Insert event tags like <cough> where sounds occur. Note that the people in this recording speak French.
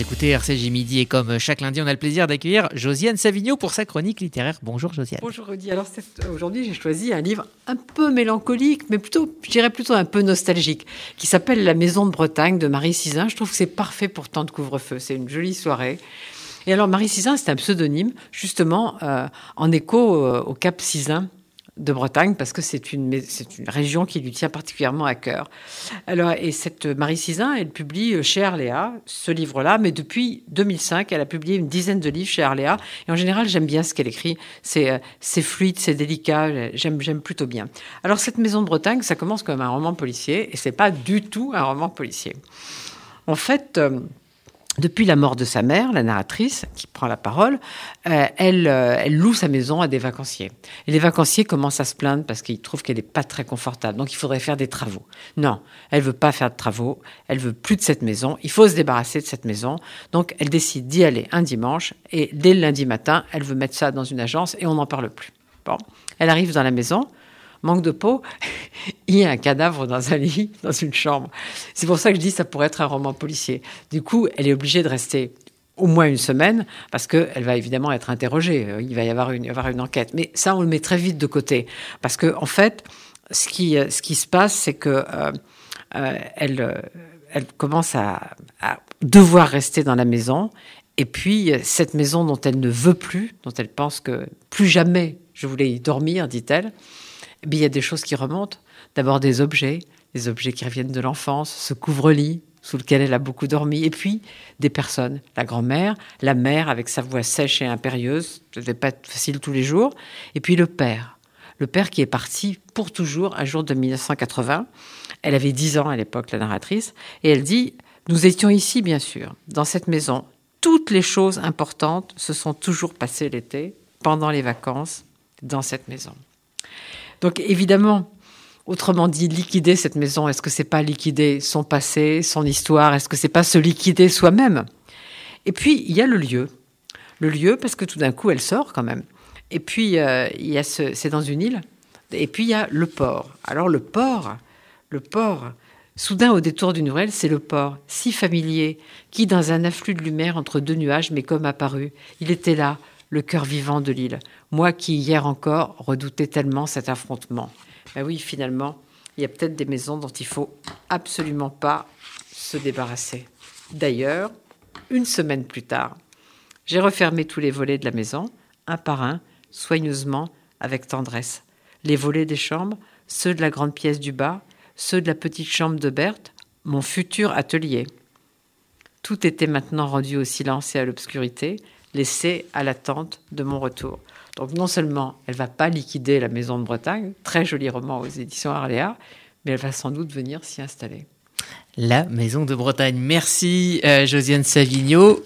Écoutez RCJ Midi et comme chaque lundi, on a le plaisir d'accueillir Josiane Savigno pour sa chronique littéraire. Bonjour Josiane. Bonjour Rudy. Alors aujourd'hui, j'ai choisi un livre un peu mélancolique, mais plutôt, je dirais plutôt un peu nostalgique, qui s'appelle La Maison de Bretagne de Marie Sizin. Je trouve que c'est parfait pour temps de couvre-feu. C'est une jolie soirée. Et alors Marie Sizin, c'est un pseudonyme, justement, euh, en écho euh, au Cap Sizin de Bretagne parce que c'est une, c'est une région qui lui tient particulièrement à cœur. Alors, et cette Marie Sizin, elle publie chez Arléa ce livre-là, mais depuis 2005, elle a publié une dizaine de livres chez Arléa. Et en général, j'aime bien ce qu'elle écrit. C'est, euh, c'est fluide, c'est délicat. J'aime, j'aime plutôt bien. Alors, cette Maison de Bretagne, ça commence comme un roman policier et c'est pas du tout un roman policier. En fait, euh, depuis la mort de sa mère, la narratrice, qui prend la parole, euh, elle, euh, elle loue sa maison à des vacanciers. Et les vacanciers commencent à se plaindre parce qu'ils trouvent qu'elle n'est pas très confortable. Donc il faudrait faire des travaux. Non, elle veut pas faire de travaux. Elle veut plus de cette maison. Il faut se débarrasser de cette maison. Donc elle décide d'y aller un dimanche. Et dès le lundi matin, elle veut mettre ça dans une agence et on n'en parle plus. Bon, elle arrive dans la maison manque de peau, il y a un cadavre dans un lit, <laughs> dans une chambre. C'est pour ça que je dis que ça pourrait être un roman policier. Du coup, elle est obligée de rester au moins une semaine, parce qu'elle va évidemment être interrogée. Euh, il va y avoir une, enquête. Mais ça, on le met très vite de côté. Parce que, en fait, ce qui, qui se passe, c'est que euh, euh, elle, elle commence à, à, devoir rester dans la maison. Et puis, cette maison dont elle ne veut plus, dont elle pense que plus jamais je voulais y dormir, dit-elle, il y a des choses qui remontent. D'abord des objets, des objets qui reviennent de l'enfance, ce couvre-lit sous lequel elle a beaucoup dormi, et puis des personnes, la grand-mère, la mère avec sa voix sèche et impérieuse, devait pas facile tous les jours, et puis le père, le père qui est parti pour toujours un jour de 1980. Elle avait 10 ans à l'époque, la narratrice, et elle dit, nous étions ici, bien sûr, dans cette maison. Toutes les choses importantes se sont toujours passées l'été, pendant les vacances, dans cette maison. Donc évidemment, autrement dit, liquider cette maison, est-ce que c'est pas liquider son passé, son histoire? Est-ce que c'est pas se liquider soi-même? Et puis il y a le lieu, le lieu parce que tout d'un coup elle sort quand même. Et puis euh, il y a ce, c'est dans une île. Et puis il y a le port. Alors le port, le port. Soudain, au détour d'une ruelle, c'est le port, si familier, qui, dans un afflux de lumière entre deux nuages, m'est comme apparu. Il était là, le cœur vivant de l'île. Moi qui, hier encore, redoutais tellement cet affrontement. Ben oui, finalement, il y a peut-être des maisons dont il faut absolument pas se débarrasser. D'ailleurs, une semaine plus tard, j'ai refermé tous les volets de la maison, un par un, soigneusement, avec tendresse. Les volets des chambres, ceux de la grande pièce du bas, ceux de la petite chambre de Berthe, mon futur atelier. Tout était maintenant rendu au silence et à l'obscurité, laissé à l'attente de mon retour. Donc non seulement elle va pas liquider la maison de Bretagne, très joli roman aux éditions Arléa, mais elle va sans doute venir s'y installer. La maison de Bretagne. Merci euh, Josiane Savigno.